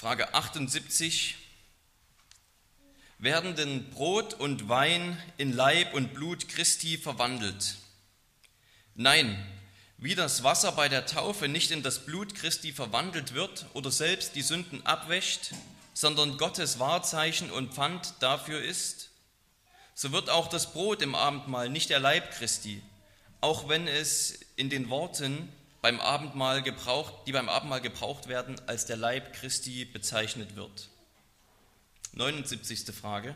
Frage 78. Werden denn Brot und Wein in Leib und Blut Christi verwandelt? Nein, wie das Wasser bei der Taufe nicht in das Blut Christi verwandelt wird oder selbst die Sünden abwäscht, sondern Gottes Wahrzeichen und Pfand dafür ist, so wird auch das Brot im Abendmahl nicht der Leib Christi, auch wenn es in den Worten beim Abendmahl gebraucht, die beim Abendmahl gebraucht werden, als der Leib Christi bezeichnet wird. 79. Frage.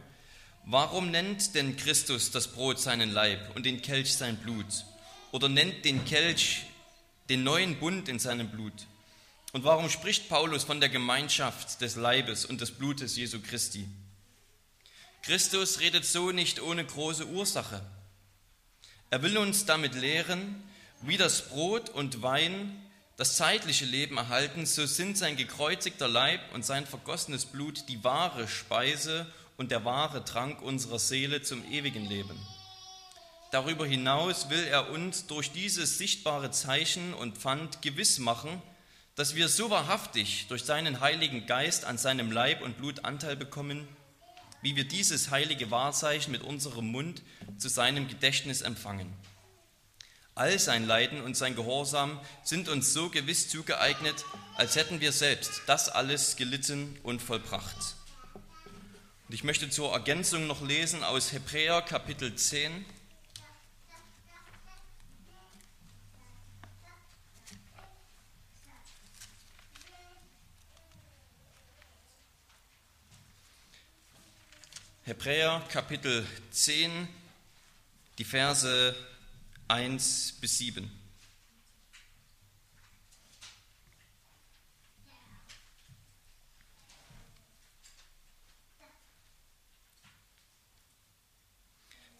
Warum nennt denn Christus das Brot seinen Leib und den Kelch sein Blut? Oder nennt den Kelch den neuen Bund in seinem Blut? Und warum spricht Paulus von der Gemeinschaft des Leibes und des Blutes Jesu Christi? Christus redet so nicht ohne große Ursache. Er will uns damit lehren, wie das Brot und Wein das zeitliche Leben erhalten, so sind sein gekreuzigter Leib und sein vergossenes Blut die wahre Speise und der wahre Trank unserer Seele zum ewigen Leben. Darüber hinaus will er uns durch dieses sichtbare Zeichen und Pfand gewiss machen, dass wir so wahrhaftig durch seinen Heiligen Geist an seinem Leib und Blut Anteil bekommen, wie wir dieses heilige Wahrzeichen mit unserem Mund zu seinem Gedächtnis empfangen. All sein Leiden und sein Gehorsam sind uns so gewiss zugeeignet, als hätten wir selbst das alles gelitten und vollbracht. Und ich möchte zur Ergänzung noch lesen aus Hebräer Kapitel 10. Hebräer Kapitel 10, die Verse 1 bis 7.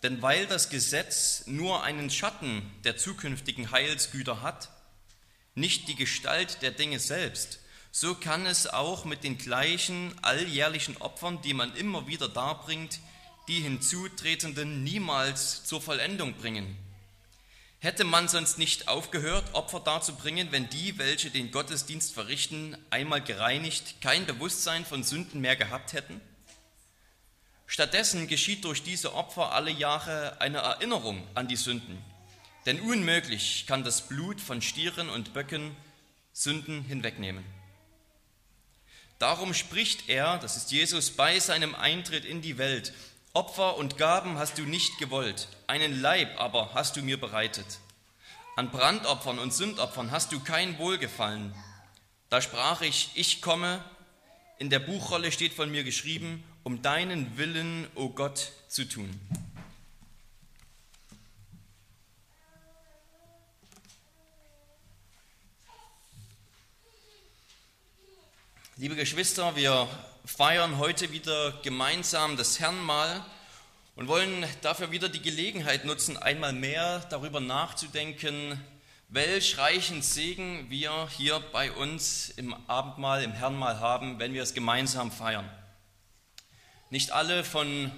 Denn weil das Gesetz nur einen Schatten der zukünftigen Heilsgüter hat, nicht die Gestalt der Dinge selbst, so kann es auch mit den gleichen alljährlichen Opfern, die man immer wieder darbringt, die Hinzutretenden niemals zur Vollendung bringen. Hätte man sonst nicht aufgehört, Opfer darzubringen, wenn die, welche den Gottesdienst verrichten, einmal gereinigt, kein Bewusstsein von Sünden mehr gehabt hätten? Stattdessen geschieht durch diese Opfer alle Jahre eine Erinnerung an die Sünden. Denn unmöglich kann das Blut von Stieren und Böcken Sünden hinwegnehmen. Darum spricht er, das ist Jesus, bei seinem Eintritt in die Welt, Opfer und Gaben hast du nicht gewollt, einen Leib aber hast du mir bereitet. An Brandopfern und Sündopfern hast du kein Wohlgefallen. Da sprach ich, ich komme, in der Buchrolle steht von mir geschrieben, um deinen Willen, o oh Gott, zu tun. Liebe Geschwister, wir feiern heute wieder gemeinsam das Herrnmal und wollen dafür wieder die Gelegenheit nutzen, einmal mehr darüber nachzudenken, welch reichen Segen wir hier bei uns im Abendmahl, im Herrnmahl haben, wenn wir es gemeinsam feiern. Nicht alle von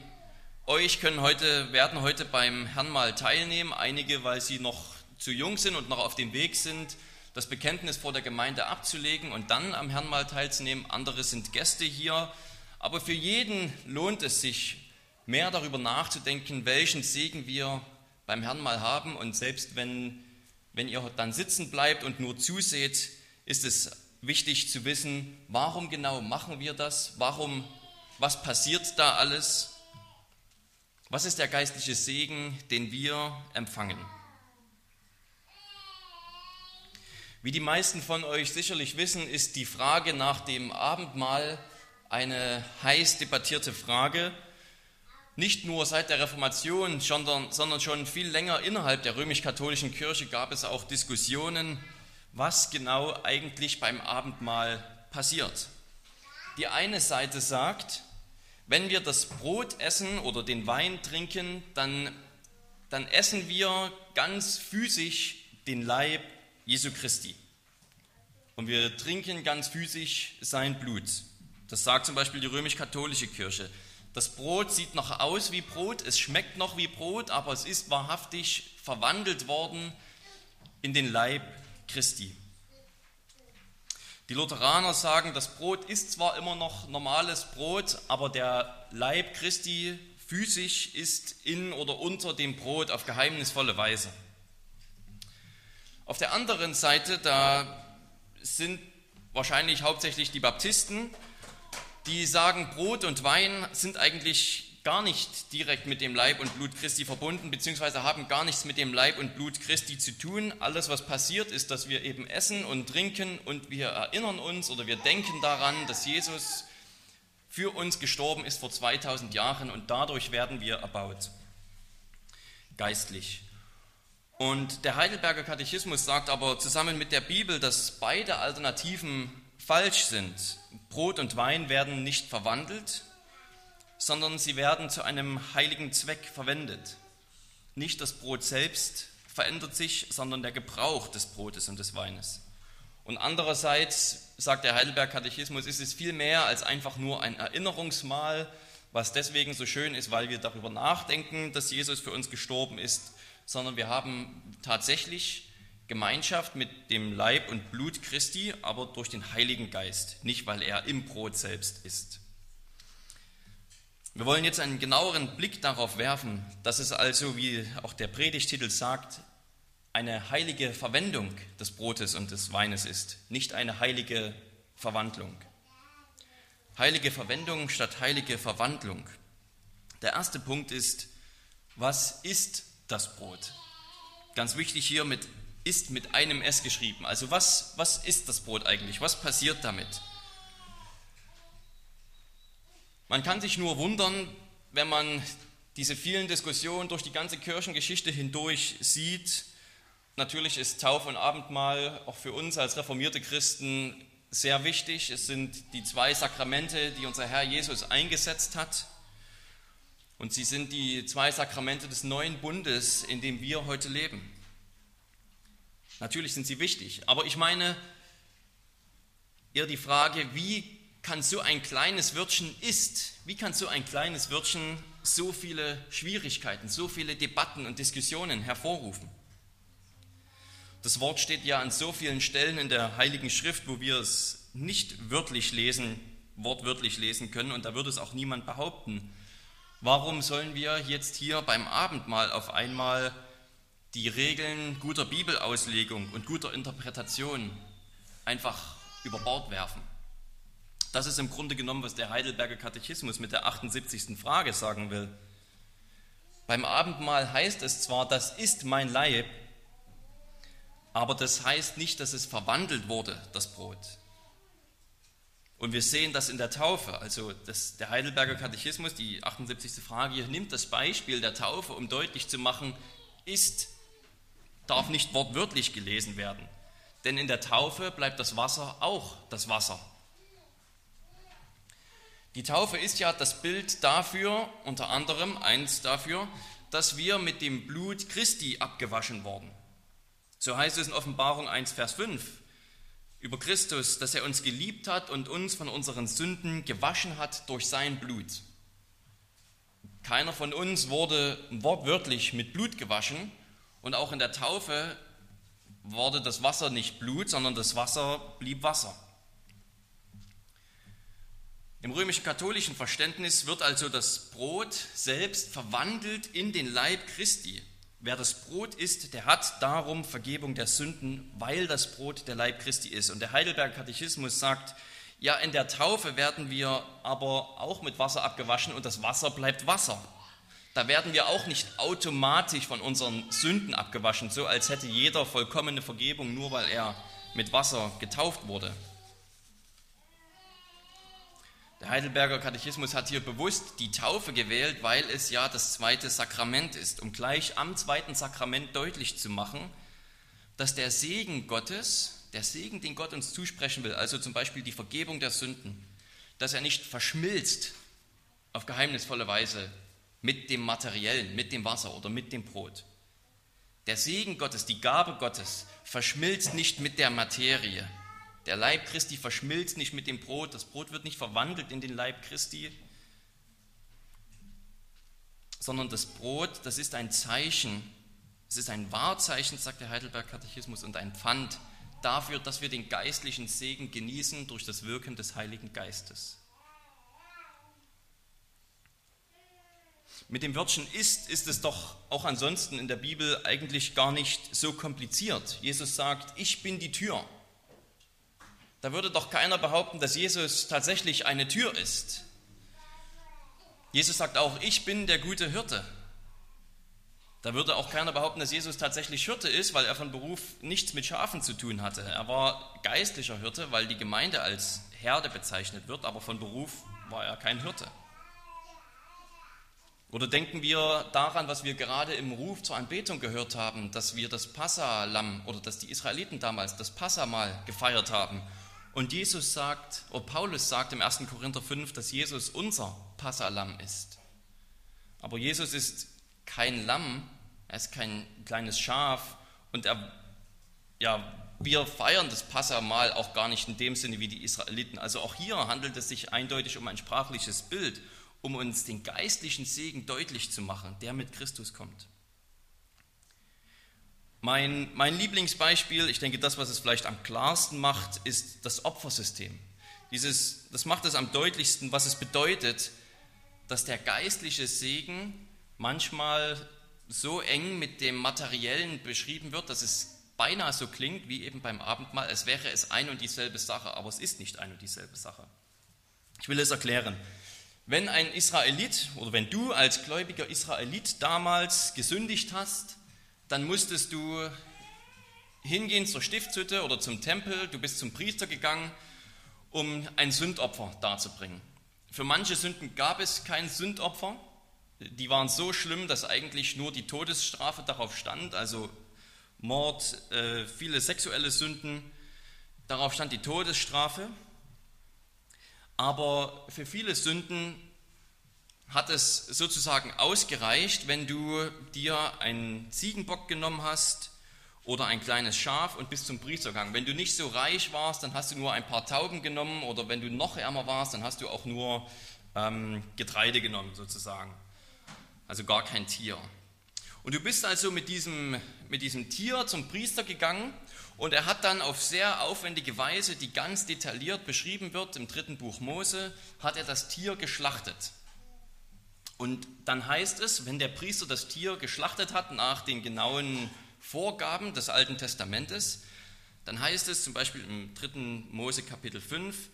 euch können heute, werden heute beim Herrnmahl teilnehmen, einige, weil sie noch zu jung sind und noch auf dem Weg sind, das Bekenntnis vor der Gemeinde abzulegen und dann am Herrnmahl teilzunehmen. Andere sind Gäste hier. Aber für jeden lohnt es sich, mehr darüber nachzudenken, welchen Segen wir beim Herrnmahl haben. Und selbst wenn, wenn ihr dann sitzen bleibt und nur zuseht, ist es wichtig zu wissen, warum genau machen wir das? Warum, was passiert da alles? Was ist der geistliche Segen, den wir empfangen? Wie die meisten von euch sicherlich wissen, ist die Frage nach dem Abendmahl eine heiß debattierte Frage. Nicht nur seit der Reformation, sondern, schon viel länger innerhalb der römisch-katholischen Kirche gab es auch Diskussionen, was genau eigentlich beim Abendmahl passiert. Die eine Seite sagt, wenn wir das Brot essen oder den Wein trinken, dann, dann essen wir ganz physisch den Leib Jesu Christi. Und wir trinken ganz physisch sein Blut. Das sagt zum Beispiel die römisch-katholische Kirche. Das Brot sieht noch aus wie Brot, es schmeckt noch wie Brot, aber es ist wahrhaftig verwandelt worden in den Leib Christi. Die Lutheraner sagen, das Brot ist zwar immer noch normales Brot, aber der Leib Christi physisch ist in oder unter dem Brot auf geheimnisvolle Weise. Auf der anderen Seite, da sind wahrscheinlich hauptsächlich die Baptisten, die sagen, Brot und Wein sind eigentlich gar nicht direkt mit dem Leib und Blut Christi verbunden, beziehungsweise haben gar nichts mit dem Leib und Blut Christi zu tun. Alles, was passiert, ist, dass wir eben essen und trinken und wir erinnern uns oder wir denken daran, dass Jesus für uns gestorben ist vor 2000 Jahren und dadurch werden wir erbaut, geistlich. Und der Heidelberger Katechismus sagt aber zusammen mit der Bibel, dass beide Alternativen falsch sind. Brot und Wein werden nicht verwandelt, sondern sie werden zu einem heiligen Zweck verwendet. Nicht das Brot selbst verändert sich, sondern der Gebrauch des Brotes und des Weines. Und andererseits, sagt der Heidelberg Katechismus, ist es viel mehr als einfach nur ein Erinnerungsmal, was deswegen so schön ist, weil wir darüber nachdenken, dass Jesus für uns gestorben ist, sondern wir haben tatsächlich Gemeinschaft mit dem Leib und Blut Christi, aber durch den Heiligen Geist, nicht weil er im Brot selbst ist. Wir wollen jetzt einen genaueren Blick darauf werfen, dass es also, wie auch der Predigtitel sagt, eine heilige Verwendung des Brotes und des Weines ist, nicht eine heilige Verwandlung. Heilige Verwendung statt heilige Verwandlung. Der erste Punkt ist, was ist das Brot? Ganz wichtig hier mit ist mit einem S geschrieben. Also was, was ist das Brot eigentlich? Was passiert damit? Man kann sich nur wundern, wenn man diese vielen Diskussionen durch die ganze Kirchengeschichte hindurch sieht. Natürlich ist Taufe und Abendmahl auch für uns als reformierte Christen sehr wichtig. Es sind die zwei Sakramente, die unser Herr Jesus eingesetzt hat. Und sie sind die zwei Sakramente des neuen Bundes, in dem wir heute leben. Natürlich sind sie wichtig, aber ich meine eher die Frage, wie kann so ein kleines Wörtchen ist, wie kann so ein kleines Wörtchen so viele Schwierigkeiten, so viele Debatten und Diskussionen hervorrufen? Das Wort steht ja an so vielen Stellen in der Heiligen Schrift, wo wir es nicht wörtlich lesen, wortwörtlich lesen können und da würde es auch niemand behaupten. Warum sollen wir jetzt hier beim Abendmahl auf einmal die Regeln guter Bibelauslegung und guter Interpretation einfach über Bord werfen? Das ist im Grunde genommen, was der Heidelberger Katechismus mit der 78. Frage sagen will. Beim Abendmahl heißt es zwar, das ist mein Leib, aber das heißt nicht, dass es verwandelt wurde, das Brot. Und wir sehen das in der Taufe. Also das, der Heidelberger Katechismus, die 78. Frage hier, nimmt das Beispiel der Taufe, um deutlich zu machen, ist, darf nicht wortwörtlich gelesen werden. Denn in der Taufe bleibt das Wasser auch das Wasser. Die Taufe ist ja das Bild dafür, unter anderem eins dafür, dass wir mit dem Blut Christi abgewaschen worden. So heißt es in Offenbarung 1, Vers 5 über Christus, dass er uns geliebt hat und uns von unseren Sünden gewaschen hat durch sein Blut. Keiner von uns wurde wortwörtlich mit Blut gewaschen und auch in der Taufe wurde das Wasser nicht Blut, sondern das Wasser blieb Wasser. Im römisch-katholischen Verständnis wird also das Brot selbst verwandelt in den Leib Christi. Wer das Brot isst, der hat darum Vergebung der Sünden, weil das Brot der Leib Christi ist. Und der Heidelberger Katechismus sagt, ja, in der Taufe werden wir aber auch mit Wasser abgewaschen und das Wasser bleibt Wasser. Da werden wir auch nicht automatisch von unseren Sünden abgewaschen, so als hätte jeder vollkommene Vergebung, nur weil er mit Wasser getauft wurde. Der Heidelberger Katechismus hat hier bewusst die Taufe gewählt, weil es ja das zweite Sakrament ist, um gleich am zweiten Sakrament deutlich zu machen, dass der Segen Gottes, der Segen, den Gott uns zusprechen will, also zum Beispiel die Vergebung der Sünden, dass er nicht verschmilzt auf geheimnisvolle Weise mit dem Materiellen, mit dem Wasser oder mit dem Brot. Der Segen Gottes, die Gabe Gottes verschmilzt nicht mit der Materie, der Leib Christi verschmilzt nicht mit dem Brot, das Brot wird nicht verwandelt in den Leib Christi, sondern das Brot, das ist ein Zeichen, es ist ein Wahrzeichen, sagt der Heidelberg Katechismus, und ein Pfand dafür, dass wir den geistlichen Segen genießen durch das Wirken des Heiligen Geistes. Mit dem Wörtchen ist ist es doch auch ansonsten in der Bibel eigentlich gar nicht so kompliziert. Jesus sagt, ich bin die Tür. Da würde doch keiner behaupten, dass Jesus tatsächlich eine Tür ist. Jesus sagt auch, ich bin der gute Hirte. Da würde auch keiner behaupten, dass Jesus tatsächlich Hirte ist, weil er von Beruf nichts mit Schafen zu tun hatte. Er war geistlicher Hirte, weil die Gemeinde als Herde bezeichnet wird, aber von Beruf war er kein Hirte. Oder denken wir daran, was wir gerade im Ruf zur Anbetung gehört haben, dass wir das Passalam oder dass die Israeliten damals das Passamal gefeiert haben. Und Jesus sagt, oder Paulus sagt im 1. Korinther 5, dass Jesus unser Passalam ist. Aber Jesus ist kein Lamm, er ist kein kleines Schaf und er, ja, wir feiern das Passamal auch gar nicht in dem Sinne wie die Israeliten. Also auch hier handelt es sich eindeutig um ein sprachliches Bild um uns den geistlichen Segen deutlich zu machen, der mit Christus kommt. Mein, mein Lieblingsbeispiel, ich denke, das, was es vielleicht am klarsten macht, ist das Opfersystem. Dieses, das macht es am deutlichsten, was es bedeutet, dass der geistliche Segen manchmal so eng mit dem Materiellen beschrieben wird, dass es beinahe so klingt wie eben beim Abendmahl, als wäre es ein und dieselbe Sache, aber es ist nicht ein und dieselbe Sache. Ich will es erklären. Wenn ein Israelit oder wenn du als gläubiger Israelit damals gesündigt hast, dann musstest du hingehen zur Stiftshütte oder zum Tempel, du bist zum Priester gegangen, um ein Sündopfer darzubringen. Für manche Sünden gab es kein Sündopfer, die waren so schlimm, dass eigentlich nur die Todesstrafe darauf stand, also Mord, äh, viele sexuelle Sünden, darauf stand die Todesstrafe. Aber für viele Sünden hat es sozusagen ausgereicht, wenn du dir einen Ziegenbock genommen hast oder ein kleines Schaf und bist zum Priester gegangen. Wenn du nicht so reich warst, dann hast du nur ein paar Tauben genommen oder wenn du noch ärmer warst, dann hast du auch nur ähm, Getreide genommen sozusagen. Also gar kein Tier. Und du bist also mit diesem, mit diesem Tier zum Priester gegangen und er hat dann auf sehr aufwendige Weise, die ganz detailliert beschrieben wird im dritten Buch Mose, hat er das Tier geschlachtet. Und dann heißt es, wenn der Priester das Tier geschlachtet hat nach den genauen Vorgaben des Alten Testamentes, dann heißt es zum Beispiel im dritten Mose Kapitel 5,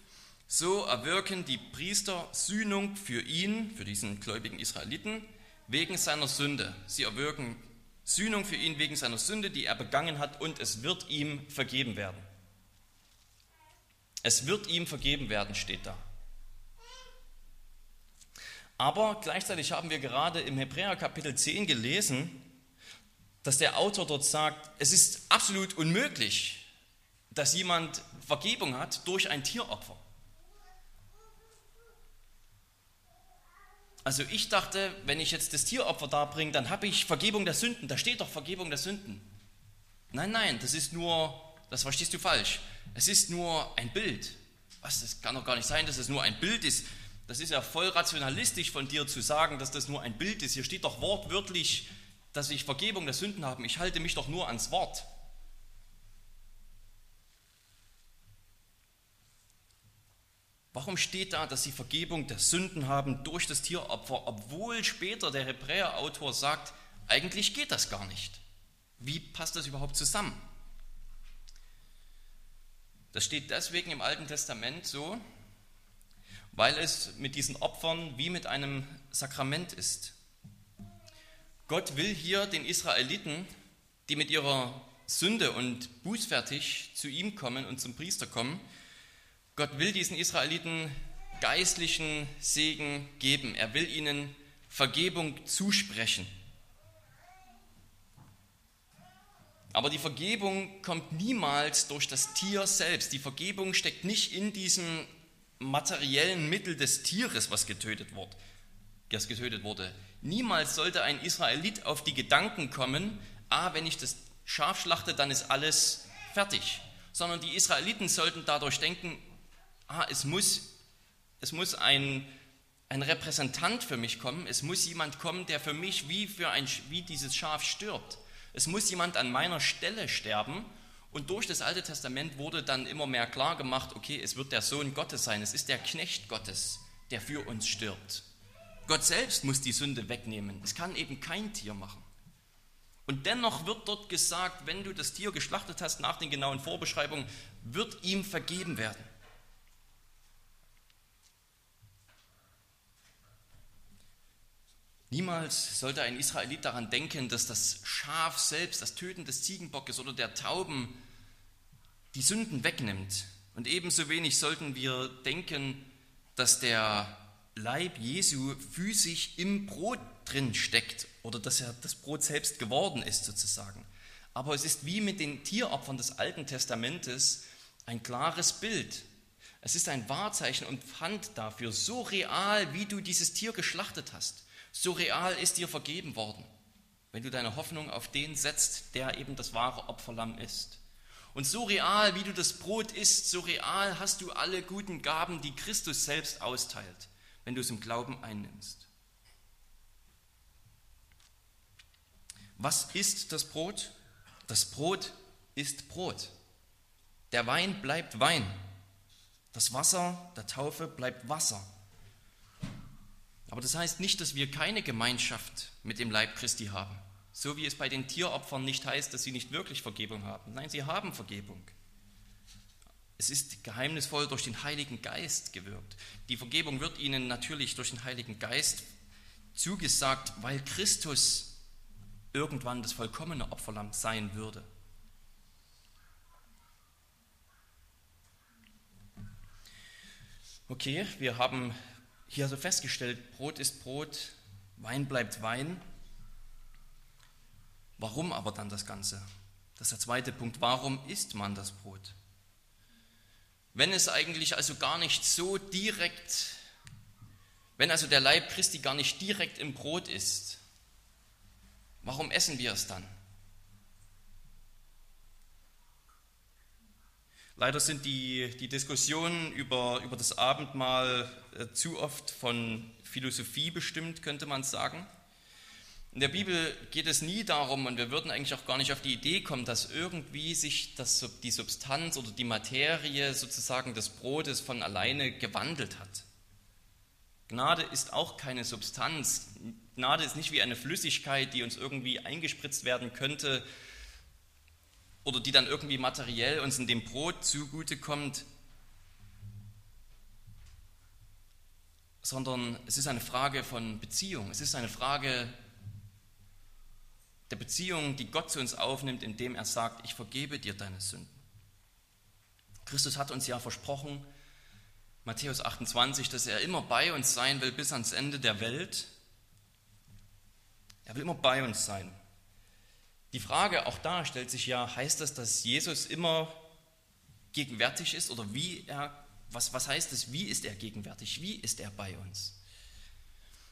so erwirken die Priester Sühnung für ihn, für diesen gläubigen Israeliten, wegen seiner Sünde. Sie erwirken Sühnung für ihn wegen seiner Sünde, die er begangen hat, und es wird ihm vergeben werden. Es wird ihm vergeben werden, steht da. Aber gleichzeitig haben wir gerade im Hebräer Kapitel 10 gelesen, dass der Autor dort sagt, es ist absolut unmöglich, dass jemand Vergebung hat durch ein Tieropfer. Also ich dachte, wenn ich jetzt das Tieropfer darbringe, dann habe ich Vergebung der Sünden. Da steht doch Vergebung der Sünden. Nein, nein, das ist nur, das verstehst du falsch. Es ist nur ein Bild. Was, das kann doch gar nicht sein, dass es nur ein Bild ist. Das ist ja voll rationalistisch von dir zu sagen, dass das nur ein Bild ist. Hier steht doch wortwörtlich, dass ich Vergebung der Sünden habe. Ich halte mich doch nur ans Wort. Warum steht da, dass sie Vergebung der Sünden haben durch das Tieropfer, obwohl später der Hebräer-Autor sagt, eigentlich geht das gar nicht? Wie passt das überhaupt zusammen? Das steht deswegen im Alten Testament so, weil es mit diesen Opfern wie mit einem Sakrament ist. Gott will hier den Israeliten, die mit ihrer Sünde und bußfertig zu ihm kommen und zum Priester kommen, Gott will diesen Israeliten geistlichen Segen geben. Er will ihnen Vergebung zusprechen. Aber die Vergebung kommt niemals durch das Tier selbst. Die Vergebung steckt nicht in diesem materiellen Mittel des Tieres, was getötet, wurde, das getötet wurde. Niemals sollte ein Israelit auf die Gedanken kommen, ah, wenn ich das Schaf schlachte, dann ist alles fertig. Sondern die Israeliten sollten dadurch denken, ah, es muss, es muss ein, ein Repräsentant für mich kommen, es muss jemand kommen, der für mich wie, für ein, wie dieses Schaf stirbt. Es muss jemand an meiner Stelle sterben Und durch das Alte Testament wurde dann immer mehr klar gemacht, okay, es wird der Sohn Gottes sein, es ist der Knecht Gottes, der für uns stirbt. Gott selbst muss die Sünde wegnehmen. Es kann eben kein Tier machen. Und dennoch wird dort gesagt, wenn du das Tier geschlachtet hast nach den genauen Vorbeschreibungen, wird ihm vergeben werden. Niemals sollte ein Israelit daran denken, dass das Schaf selbst, das Töten des Ziegenbockes oder der Tauben die Sünden wegnimmt. Und ebenso wenig sollten wir denken, dass der Leib Jesu physisch im Brot drin steckt oder dass er das Brot selbst geworden ist sozusagen. Aber es ist wie mit den Tieropfern des Alten Testamentes ein klares Bild. Es ist ein Wahrzeichen und Pfand dafür, so real, wie du dieses Tier geschlachtet hast. So real ist dir vergeben worden, wenn du deine Hoffnung auf den setzt, der eben das wahre Opferlamm ist. Und so real, wie du das Brot isst, so real hast du alle guten Gaben, die Christus selbst austeilt, wenn du es im Glauben einnimmst. Was ist das Brot? Das Brot ist Brot. Der Wein bleibt Wein. Das Wasser der Taufe bleibt Wasser. Aber das heißt nicht, dass wir keine Gemeinschaft mit dem Leib Christi haben. So wie es bei den Tieropfern nicht heißt, dass sie nicht wirklich Vergebung haben. Nein, sie haben Vergebung. Es ist geheimnisvoll durch den Heiligen Geist gewirkt. Die Vergebung wird ihnen natürlich durch den Heiligen Geist zugesagt, weil Christus irgendwann das vollkommene Opferlamm sein würde. Okay, wir haben hier also festgestellt, Brot ist Brot, Wein bleibt Wein. Warum aber dann das Ganze? Das ist der zweite Punkt. Warum isst man das Brot? Wenn es eigentlich also gar nicht so direkt, wenn also der Leib Christi gar nicht direkt im Brot ist, warum essen wir es dann? Leider sind die, die Diskussionen über, über das Abendmahl äh, zu oft von Philosophie bestimmt, könnte man sagen. In der Bibel geht es nie darum, und wir würden eigentlich auch gar nicht auf die Idee kommen, dass irgendwie sich das, die Substanz oder die Materie sozusagen des Brotes von alleine gewandelt hat. Gnade ist auch keine Substanz. Gnade ist nicht wie eine Flüssigkeit, die uns irgendwie eingespritzt werden könnte, oder die dann irgendwie materiell uns in dem Brot zugutekommt, sondern es ist eine Frage von Beziehung. Es ist eine Frage der Beziehung, die Gott zu uns aufnimmt, indem er sagt, ich vergebe dir deine Sünden. Christus hat uns ja versprochen, Matthäus 28, dass er immer bei uns sein will bis ans Ende der Welt. Er will immer bei uns sein. Die Frage auch da stellt sich ja, heißt das, dass Jesus immer gegenwärtig ist oder wie er, was, was heißt es, wie ist er gegenwärtig, wie ist er bei uns?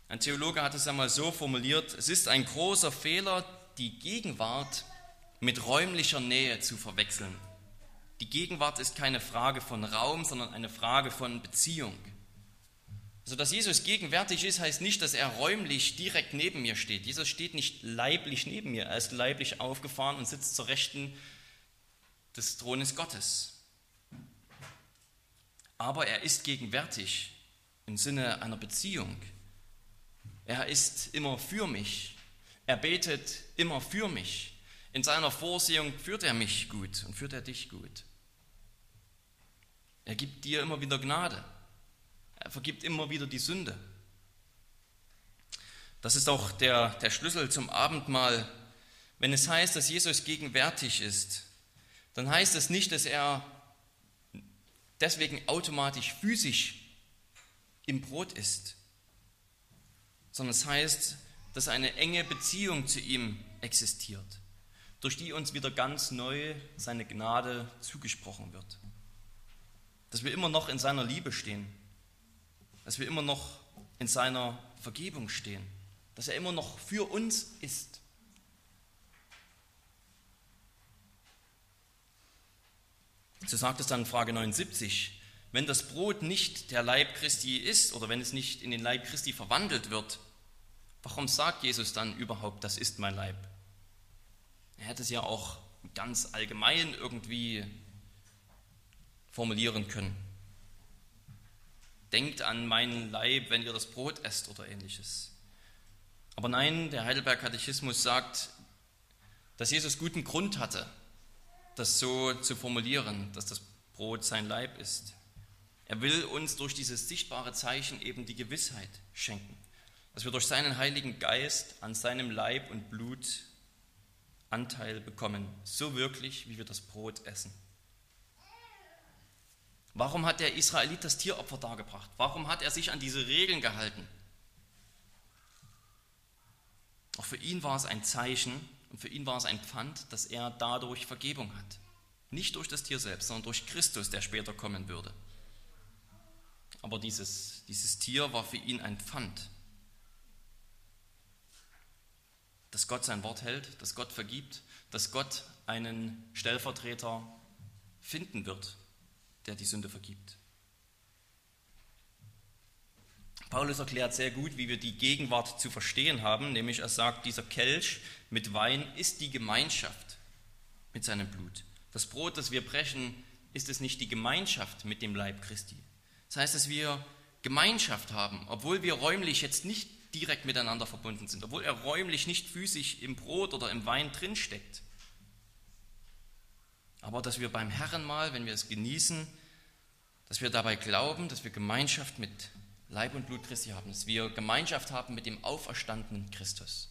Ein Theologe hat es einmal so formuliert, es ist ein großer Fehler, die Gegenwart mit räumlicher Nähe zu verwechseln. Die Gegenwart ist keine Frage von Raum, sondern eine Frage von Beziehung. Also, dass Jesus gegenwärtig ist, heißt nicht, dass er räumlich direkt neben mir steht. Jesus steht nicht leiblich neben mir. Er ist leiblich aufgefahren und sitzt zur Rechten des Thrones Gottes. Aber er ist gegenwärtig im Sinne einer Beziehung. Er ist immer für mich. Er betet immer für mich. In seiner Vorsehung führt er mich gut und führt er dich gut. Er gibt dir immer wieder Gnade. Er vergibt immer wieder die Sünde. Das ist auch der, der Schlüssel zum Abendmahl. Wenn es heißt, dass Jesus gegenwärtig ist, dann heißt es nicht, dass er deswegen automatisch physisch im Brot ist, sondern es heißt, dass eine enge Beziehung zu ihm existiert, durch die uns wieder ganz neu seine Gnade zugesprochen wird. Dass wir immer noch in seiner Liebe stehen, dass wir immer noch in seiner Vergebung stehen, dass er immer noch für uns ist. So sagt es dann Frage 79, wenn das Brot nicht der Leib Christi ist oder wenn es nicht in den Leib Christi verwandelt wird, warum sagt Jesus dann überhaupt, das ist mein Leib? Er hätte es ja auch ganz allgemein irgendwie formulieren können. Denkt an meinen Leib, wenn ihr das Brot esst oder ähnliches. Aber nein, der Heidelberg-Katechismus sagt, dass Jesus guten Grund hatte, das so zu formulieren, dass das Brot sein Leib ist. Er will uns durch dieses sichtbare Zeichen eben die Gewissheit schenken, dass wir durch seinen Heiligen Geist an seinem Leib und Blut Anteil bekommen, so wirklich, wie wir das Brot essen. Warum hat der Israelit das Tieropfer dargebracht? Warum hat er sich an diese Regeln gehalten? Auch für ihn war es ein Zeichen und für ihn war es ein Pfand, dass er dadurch Vergebung hat. Nicht durch das Tier selbst, sondern durch Christus, der später kommen würde. Aber dieses, dieses Tier war für ihn ein Pfand. Dass Gott sein Wort hält, dass Gott vergibt, dass Gott einen Stellvertreter finden wird, der die Sünde vergibt. Paulus erklärt sehr gut, wie wir die Gegenwart zu verstehen haben, nämlich er sagt, dieser Kelch mit Wein ist die Gemeinschaft mit seinem Blut. Das Brot, das wir brechen, ist es nicht die Gemeinschaft mit dem Leib Christi. Das heißt, dass wir Gemeinschaft haben, obwohl wir räumlich jetzt nicht direkt miteinander verbunden sind, obwohl er räumlich nicht physisch im Brot oder im Wein drinsteckt. Aber dass wir beim Herrenmahl, wenn wir es genießen, dass wir dabei glauben, dass wir Gemeinschaft mit Leib und Blut Christi haben, dass wir Gemeinschaft haben mit dem auferstandenen Christus.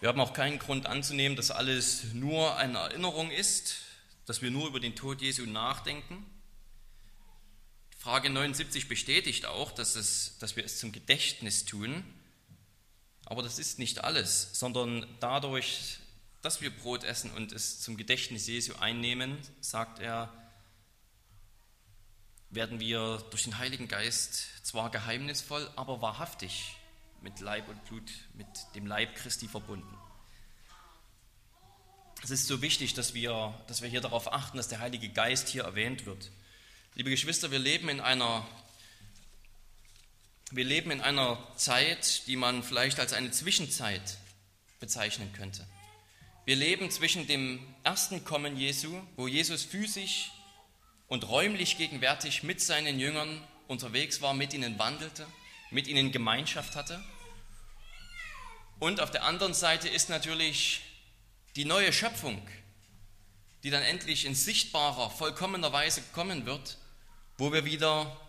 Wir haben auch keinen Grund anzunehmen, dass alles nur eine Erinnerung ist, dass wir nur über den Tod Jesu nachdenken. Frage 79 bestätigt auch, dass, es, dass wir es zum Gedächtnis tun. Aber das ist nicht alles, sondern dadurch, dass wir Brot essen und es zum Gedächtnis Jesu einnehmen, sagt er, werden wir durch den Heiligen Geist zwar geheimnisvoll, aber wahrhaftig mit Leib und Blut, mit dem Leib Christi verbunden. Es ist so wichtig, dass wir, dass wir hier darauf achten, dass der Heilige Geist hier erwähnt wird. Liebe Geschwister, wir leben in einer wir leben in einer Zeit, die man vielleicht als eine Zwischenzeit bezeichnen könnte. Wir leben zwischen dem ersten Kommen Jesu, wo Jesus physisch und räumlich gegenwärtig mit seinen Jüngern unterwegs war, mit ihnen wandelte, mit ihnen Gemeinschaft hatte. Und auf der anderen Seite ist natürlich die neue Schöpfung, die dann endlich in sichtbarer, vollkommener Weise kommen wird, wo wir wieder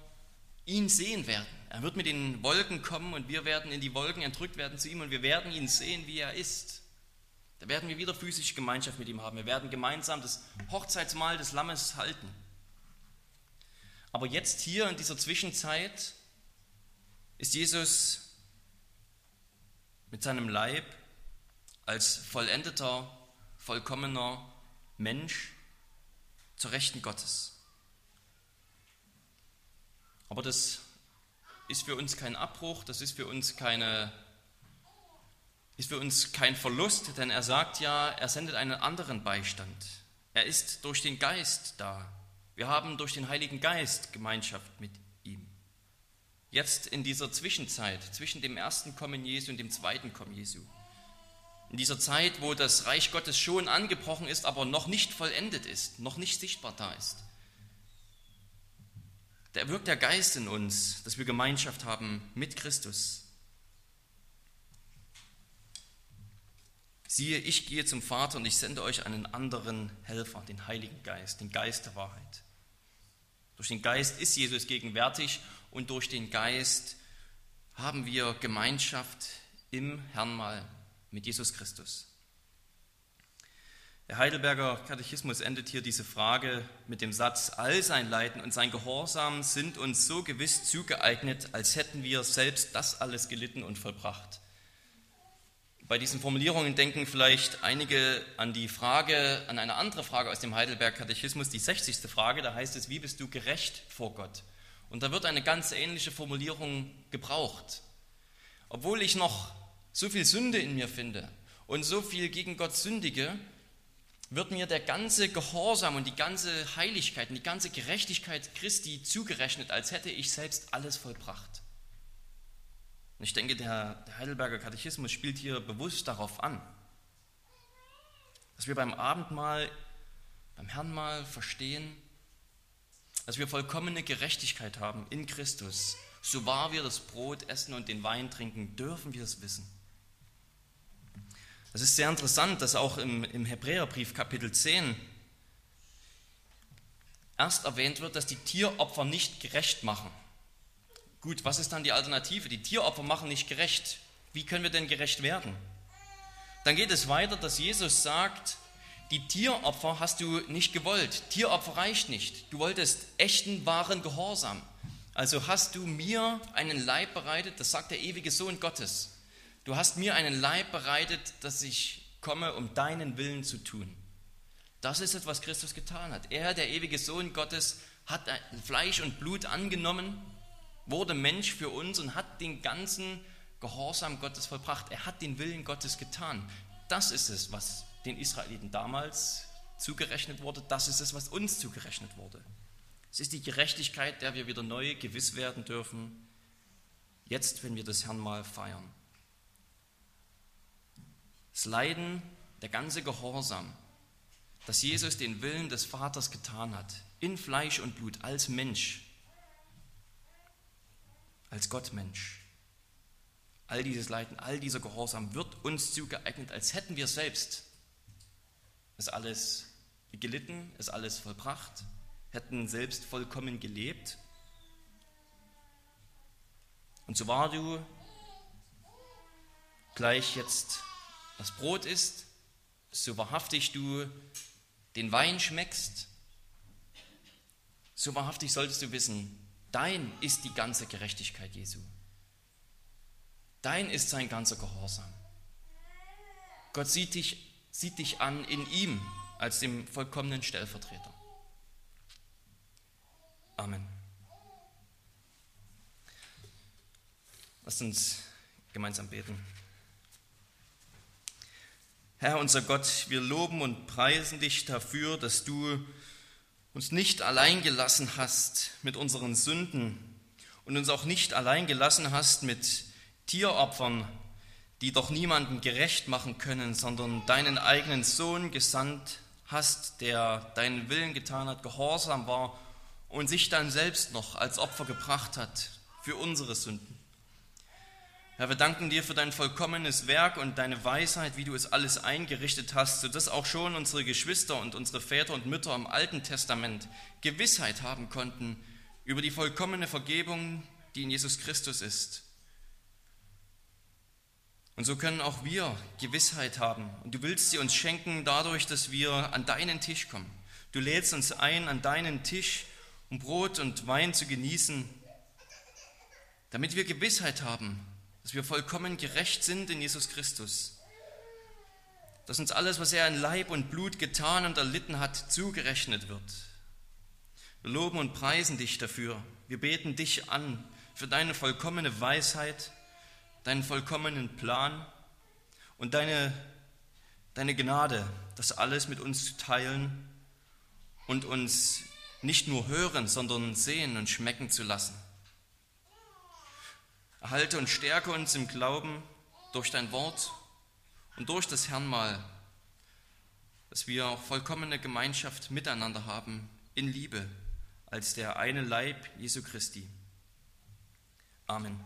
ihn sehen werden. Er wird mit den Wolken kommen und wir werden in die Wolken entrückt werden zu ihm und wir werden ihn sehen, wie er ist. Da werden wir wieder physische Gemeinschaft mit ihm haben. Wir werden gemeinsam das Hochzeitsmahl des Lammes halten. Aber jetzt hier in dieser Zwischenzeit ist Jesus mit seinem Leib als vollendeter, vollkommener Mensch zur Rechten Gottes. Aber das ist für uns kein Abbruch, das ist für uns keine ist für uns kein Verlust, denn er sagt ja, er sendet einen anderen Beistand. Er ist durch den Geist da. Wir haben durch den Heiligen Geist Gemeinschaft mit ihm. Jetzt in dieser Zwischenzeit, zwischen dem ersten Kommen Jesu und dem zweiten Kommen Jesu. In dieser Zeit, wo das Reich Gottes schon angebrochen ist, aber noch nicht vollendet ist, noch nicht sichtbar da ist. Da wirkt der Geist in uns, dass wir Gemeinschaft haben mit Christus. Siehe, ich gehe zum Vater und ich sende euch einen anderen Helfer, den Heiligen Geist, den Geist der Wahrheit. Durch den Geist ist Jesus gegenwärtig und durch den Geist haben wir Gemeinschaft im Herrnmal mit Jesus Christus. Der Heidelberger Katechismus endet hier diese Frage mit dem Satz, all sein Leiden und sein Gehorsam sind uns so gewiss zugeeignet, als hätten wir selbst das alles gelitten und vollbracht. Bei diesen Formulierungen denken vielleicht einige an die Frage, an eine andere Frage aus dem Heidelberger Katechismus, die 60. Frage, da heißt es, wie bist du gerecht vor Gott? Und da wird eine ganz ähnliche Formulierung gebraucht. Obwohl ich noch so viel Sünde in mir finde und so viel gegen Gott sündige, wird mir der ganze Gehorsam und die ganze Heiligkeit und die ganze Gerechtigkeit Christi zugerechnet, als hätte ich selbst alles vollbracht. Und ich denke, der, Heidelberger Katechismus spielt hier bewusst darauf an, dass wir beim Abendmahl, beim Herrnmahl verstehen, dass wir vollkommene Gerechtigkeit haben in Christus. So wahr wir das Brot essen und den Wein trinken, dürfen wir es wissen. Es ist sehr interessant, dass auch im, im Hebräerbrief Kapitel 10 erst erwähnt wird, dass die Tieropfer nicht gerecht machen. Gut, was ist dann die Alternative? Die Tieropfer machen nicht gerecht. Wie können wir denn gerecht werden? Dann geht es weiter, dass Jesus sagt, die Tieropfer hast du nicht gewollt. Tieropfer reicht nicht. Du wolltest echten, wahren Gehorsam. Also hast du mir einen Leib bereitet, das sagt der ewige Sohn Gottes. Du hast mir einen Leib bereitet, dass ich komme, um deinen Willen zu tun. Das ist es, was Christus getan hat. Er, der ewige Sohn Gottes, hat Fleisch und Blut angenommen, wurde Mensch für uns und hat den ganzen Gehorsam Gottes vollbracht. Er hat den Willen Gottes getan. Das ist es, was den Israeliten damals zugerechnet wurde. Das ist es, was uns zugerechnet wurde. Es ist die Gerechtigkeit, der wir wieder neu gewiss werden dürfen, jetzt, wenn wir das Herrn mal feiern. Das Leiden, der ganze Gehorsam, dass Jesus den Willen des Vaters getan hat, in Fleisch und Blut, als Mensch, als Gottmensch. All dieses Leiden, all dieser Gehorsam wird uns zugeeignet, als hätten wir selbst es alles gelitten, es alles vollbracht, hätten selbst vollkommen gelebt. Und so war du gleich jetzt das Brot isst, so wahrhaftig du den Wein schmeckst, so wahrhaftig solltest du wissen, dein ist die ganze Gerechtigkeit Jesu. Dein ist sein ganzer Gehorsam. Gott sieht dich, sieht dich an in ihm als dem vollkommenen Stellvertreter. Amen. Lasst uns gemeinsam beten. Herr unser Gott, wir loben und preisen dich dafür, dass du uns nicht allein gelassen hast mit unseren Sünden und uns auch nicht allein gelassen hast mit Tieropfern, die doch niemanden gerecht machen können, sondern deinen eigenen Sohn gesandt hast, der deinen Willen getan hat, gehorsam war und sich dann selbst noch als Opfer gebracht hat für unsere Sünden. Herr, wir danken dir für dein vollkommenes Werk und deine Weisheit, wie du es alles eingerichtet hast, sodass auch schon unsere Geschwister und unsere Väter und Mütter im Alten Testament Gewissheit haben konnten über die vollkommene Vergebung, die in Jesus Christus ist. Und so können auch wir Gewissheit haben. Und du willst sie uns schenken dadurch, dass wir an deinen Tisch kommen. Du lädst uns ein, an deinen Tisch, um Brot und Wein zu genießen, damit wir Gewissheit haben, dass wir vollkommen gerecht sind in Jesus Christus, dass uns alles, was er in Leib und Blut getan und erlitten hat, zugerechnet wird. Wir loben und preisen dich dafür. Wir beten dich an für deine vollkommene Weisheit, deinen vollkommenen Plan und deine, deine Gnade, das alles mit uns zu teilen und uns nicht nur hören, sondern sehen und schmecken zu lassen. Erhalte und stärke uns im Glauben durch dein Wort und durch das Herrnmal, dass wir auch vollkommene Gemeinschaft miteinander haben in Liebe als der eine Leib Jesu Christi. Amen.